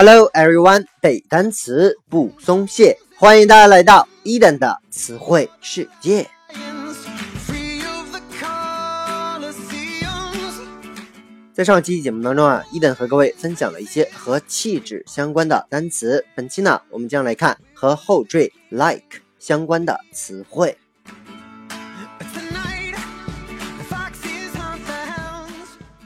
Hello everyone，背单词不松懈，欢迎大家来到伊登的词汇世界。在上期节目当中啊，伊登和各位分享了一些和气质相关的单词。本期呢，我们将来看和后缀 like 相关的词汇。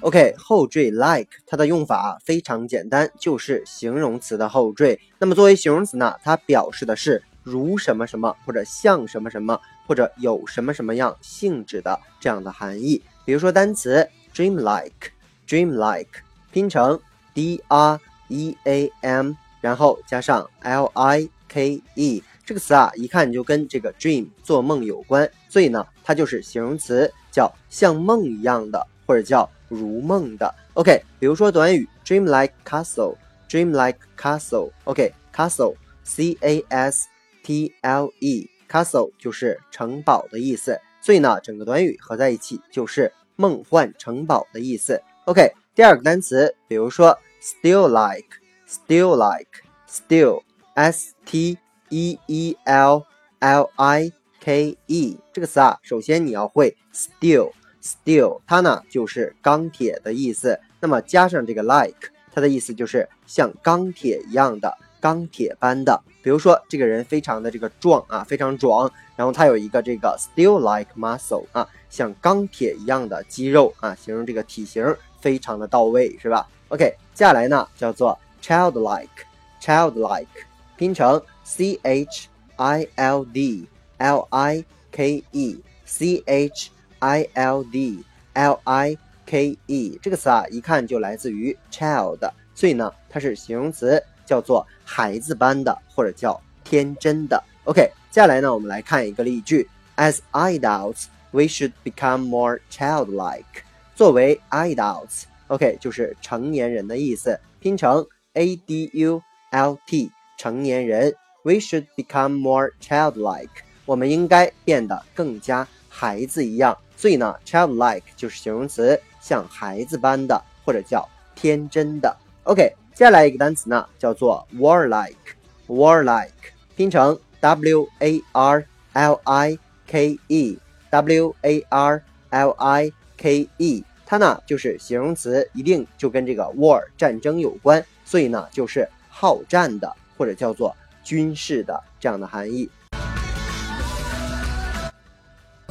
OK，后缀 like 它的用法非常简单，就是形容词的后缀。那么作为形容词呢，它表示的是如什么什么，或者像什么什么，或者有什么什么样性质的这样的含义。比如说单词 dream like，dream like 拼成 d r e a m，然后加上 l i k e 这个词啊，一看就跟这个 dream 做梦有关，所以呢，它就是形容词，叫像梦一样的，或者叫。如梦的，OK，比如说短语 dream like castle，dream like castle，OK，castle，C A S T L E，castle 就是城堡的意思，所以呢，整个短语合在一起就是梦幻城堡的意思。OK，第二个单词，比如说 still like，still like，still，S T E E L L I K E，这个词啊，首先你要会 still。Steel，它呢就是钢铁的意思。那么加上这个 like，它的意思就是像钢铁一样的、钢铁般的。比如说这个人非常的这个壮啊，非常壮，然后他有一个这个 steel like muscle 啊，像钢铁一样的肌肉啊，形容这个体型非常的到位，是吧？OK，接下来呢叫做 childlike，childlike 拼成 C H I L D L I K E，C H。I l d l i k e 这个词啊，一看就来自于 child，所以呢，它是形容词，叫做孩子般的或者叫天真的。OK，接下来呢，我们来看一个例句：As adults, we should become more childlike。作为 adults，OK，就是成年人的意思，拼成 a d u l t，成年人，we should become more childlike。我们应该变得更加孩子一样。所以呢，childlike 就是形容词，像孩子般的，或者叫天真的。OK，接下来一个单词呢，叫做 warlike，warlike 拼成 w a r l i k e，w a r l i k e，它呢就是形容词，一定就跟这个 war 战争有关，所以呢就是好战的，或者叫做军事的这样的含义。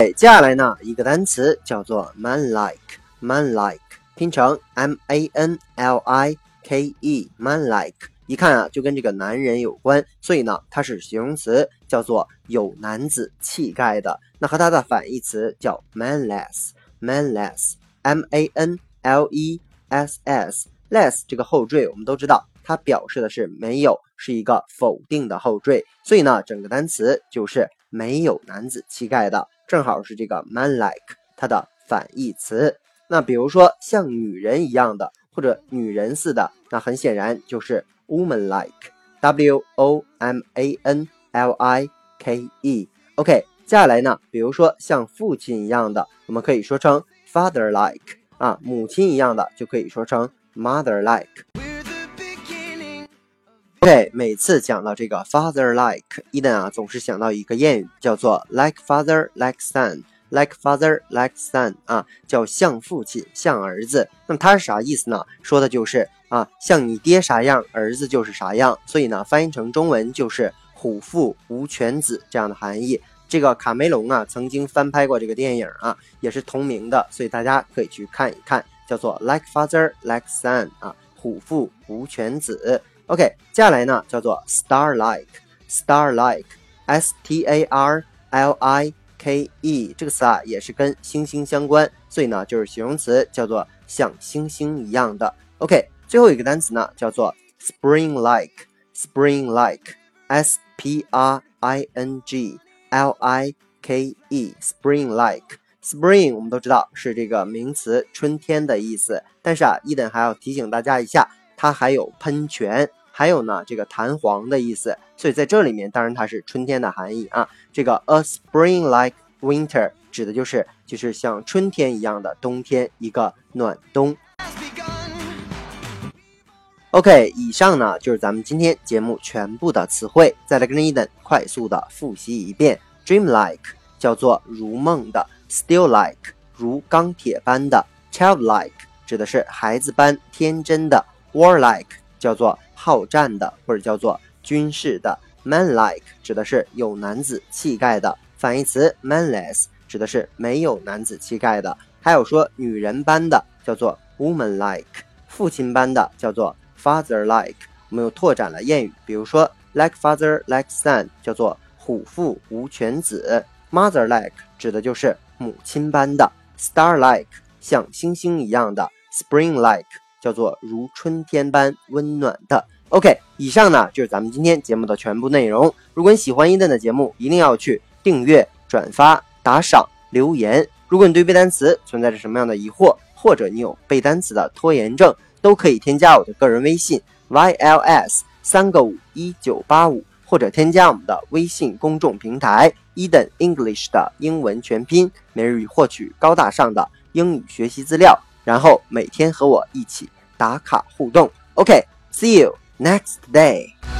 接下来呢，一个单词叫做 manlike，manlike 拼成 m a n l i k e，manlike 一看啊，就跟这个男人有关，所以呢，它是形容词，叫做有男子气概的。那和它的反义词叫 manless，manless，m a n l e s s，less 这个后缀我们都知道，它表示的是没有，是一个否定的后缀，所以呢，整个单词就是没有男子气概的。正好是这个 man-like 它的反义词。那比如说像女人一样的，或者女人似的，那很显然就是 woman-like，w o m a n l i k e。OK，接下来呢，比如说像父亲一样的，我们可以说成 father-like 啊，母亲一样的就可以说成 mother-like。OK，每次讲到这个 father like，伊登啊总是想到一个谚语，叫做 like father like son，like father like son 啊，叫像父亲像儿子。那么它是啥意思呢？说的就是啊，像你爹啥样，儿子就是啥样。所以呢，翻译成中文就是虎父无犬子这样的含义。这个卡梅隆啊曾经翻拍过这个电影啊，也是同名的，所以大家可以去看一看，叫做 like father like son 啊，虎父无犬子。OK，接下来呢叫做 star like，star like，S T A R L I K E 这个词啊也是跟星星相关，所以呢就是形容词，叫做像星星一样的。OK，最后一个单词呢叫做 spring like，spring like，S P R I N G L I K E，spring like，spring 我们都知道是这个名词，春天的意思，但是啊，伊登还要提醒大家一下，它还有喷泉。还有呢，这个弹簧的意思，所以在这里面，当然它是春天的含义啊。这个 a spring like winter 指的就是就是像春天一样的冬天，一个暖冬。OK，以上呢就是咱们今天节目全部的词汇。再来跟着 Eden 快速的复习一遍：dream-like 叫做如梦的；steel-like 如钢铁般的；child-like 指的是孩子般天真的；war-like 叫做好战的或者叫做军事的；man-like 指的是有男子气概的。反义词 manless 指的是没有男子气概的。还有说女人般的叫做 woman-like，父亲般的叫做。Father-like，我们又拓展了谚语，比如说 like father like son，叫做虎父无犬子；Mother-like 指的就是母亲般的；Star-like 像星星一样的；Spring-like 叫做如春天般温暖的。OK，以上呢就是咱们今天节目的全部内容。如果你喜欢伊顿的节目，一定要去订阅、转发、打赏、留言。如果你对背单词存在着什么样的疑惑，或者你有背单词的拖延症，都可以添加我的个人微信 yls 三个五一九八五，或者添加我们的微信公众平台 Eden English 的英文全拼，每日获取高大上的英语学习资料，然后每天和我一起打卡互动。OK，see you next day。